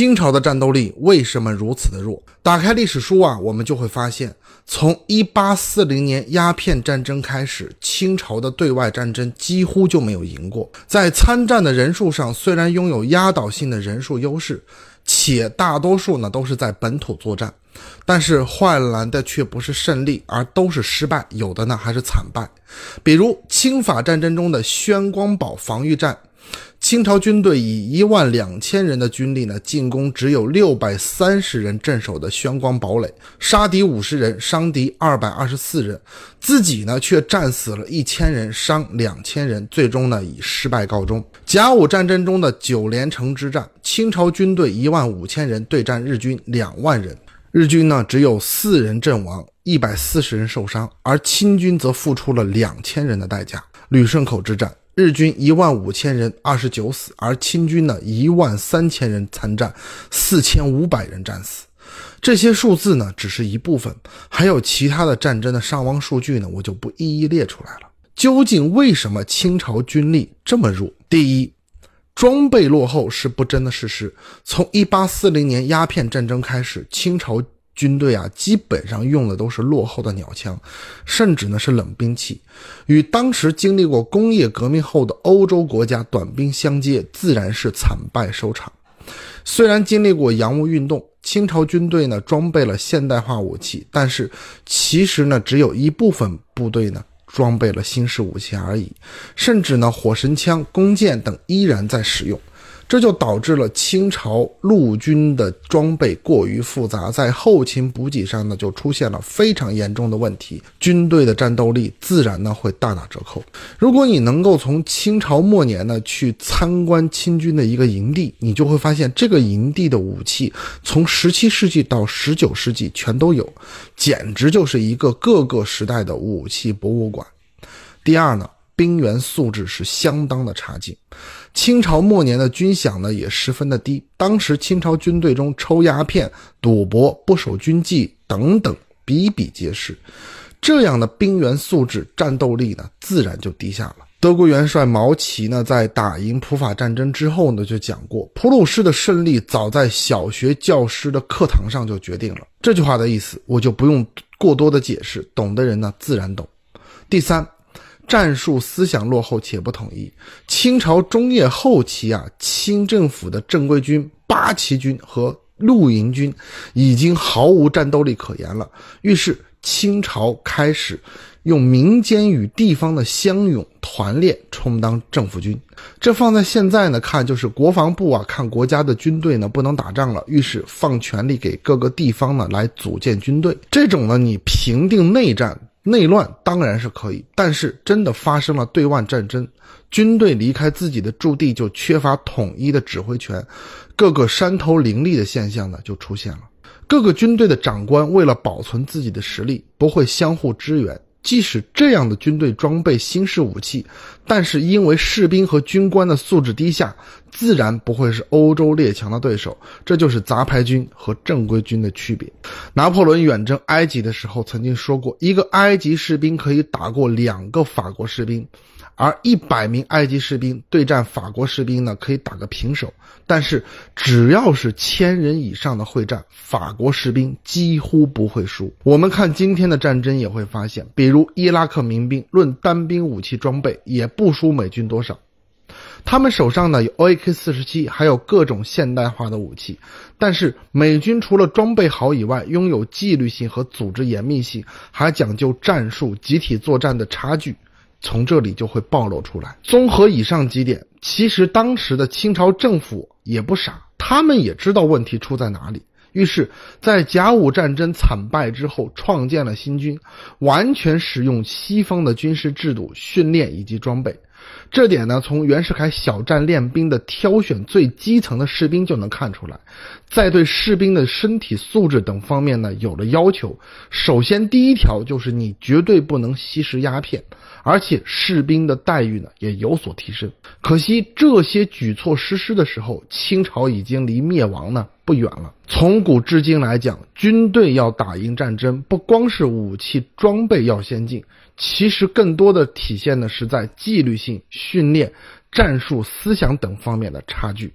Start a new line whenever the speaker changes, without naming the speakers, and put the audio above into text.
清朝的战斗力为什么如此的弱？打开历史书啊，我们就会发现，从一八四零年鸦片战争开始，清朝的对外战争几乎就没有赢过。在参战的人数上，虽然拥有压倒性的人数优势，且大多数呢都是在本土作战，但是换来的却不是胜利，而都是失败，有的呢还是惨败。比如清法战争中的宣光堡防御战。清朝军队以一万两千人的军力呢，进攻只有六百三十人镇守的宣光堡垒，杀敌五十人，伤敌二百二十四人，自己呢却战死了一千人，伤两千人，最终呢以失败告终。甲午战争中的九连城之战，清朝军队一万五千人对战日军两万人，日军呢只有四人阵亡，一百四十人受伤，而清军则付出了两千人的代价。旅顺口之战。日军一万五千人，二十九死；而清军呢，一万三千人参战，四千五百人战死。这些数字呢，只是一部分，还有其他的战争的伤亡数据呢，我就不一一列出来了。究竟为什么清朝军力这么弱？第一，装备落后是不争的事实。从一八四零年鸦片战争开始，清朝。军队啊，基本上用的都是落后的鸟枪，甚至呢是冷兵器，与当时经历过工业革命后的欧洲国家短兵相接，自然是惨败收场。虽然经历过洋务运动，清朝军队呢装备了现代化武器，但是其实呢只有一部分部队呢装备了新式武器而已，甚至呢火神枪、弓箭等依然在使用。这就导致了清朝陆军的装备过于复杂，在后勤补给上呢就出现了非常严重的问题，军队的战斗力自然呢会大打折扣。如果你能够从清朝末年呢去参观清军的一个营地，你就会发现这个营地的武器从十七世纪到十九世纪全都有，简直就是一个各个时代的武器博物馆。第二呢。兵员素质是相当的差劲，清朝末年的军饷呢也十分的低。当时清朝军队中抽鸦片、赌博、不守军纪等等比比皆是，这样的兵员素质、战斗力呢自然就低下了。德国元帅毛奇呢在打赢普法战争之后呢就讲过，普鲁士的胜利早在小学教师的课堂上就决定了。这句话的意思我就不用过多的解释，懂的人呢自然懂。第三。战术思想落后且不统一。清朝中叶后期啊，清政府的正规军八旗军和陆营军已经毫无战斗力可言了。于是清朝开始用民间与地方的乡勇团练充当政府军。这放在现在呢看，就是国防部啊看国家的军队呢不能打仗了，于是放权力给各个地方呢来组建军队。这种呢，你平定内战。内乱当然是可以，但是真的发生了对外战争，军队离开自己的驻地就缺乏统一的指挥权，各个山头林立的现象呢就出现了。各个军队的长官为了保存自己的实力，不会相互支援。即使这样的军队装备新式武器，但是因为士兵和军官的素质低下，自然不会是欧洲列强的对手。这就是杂牌军和正规军的区别。拿破仑远征埃及的时候曾经说过，一个埃及士兵可以打过两个法国士兵。而一百名埃及士兵对战法国士兵呢，可以打个平手。但是只要是千人以上的会战，法国士兵几乎不会输。我们看今天的战争也会发现，比如伊拉克民兵，论单兵武器装备也不输美军多少。他们手上呢有 AK-47，还有各种现代化的武器。但是美军除了装备好以外，拥有纪律性和组织严密性，还讲究战术、集体作战的差距。从这里就会暴露出来。综合以上几点，其实当时的清朝政府也不傻，他们也知道问题出在哪里。于是，在甲午战争惨败之后，创建了新军，完全使用西方的军事制度、训练以及装备。这点呢，从袁世凯小站练兵的挑选最基层的士兵就能看出来。在对士兵的身体素质等方面呢，有了要求。首先，第一条就是你绝对不能吸食鸦片，而且士兵的待遇呢也有所提升。可惜这些举措实施的时候，清朝已经离灭亡呢不远了。从古至今来讲，军队要打赢战争，不光是武器装备要先进。其实更多的体现的是在纪律性、训练、战术、思想等方面的差距。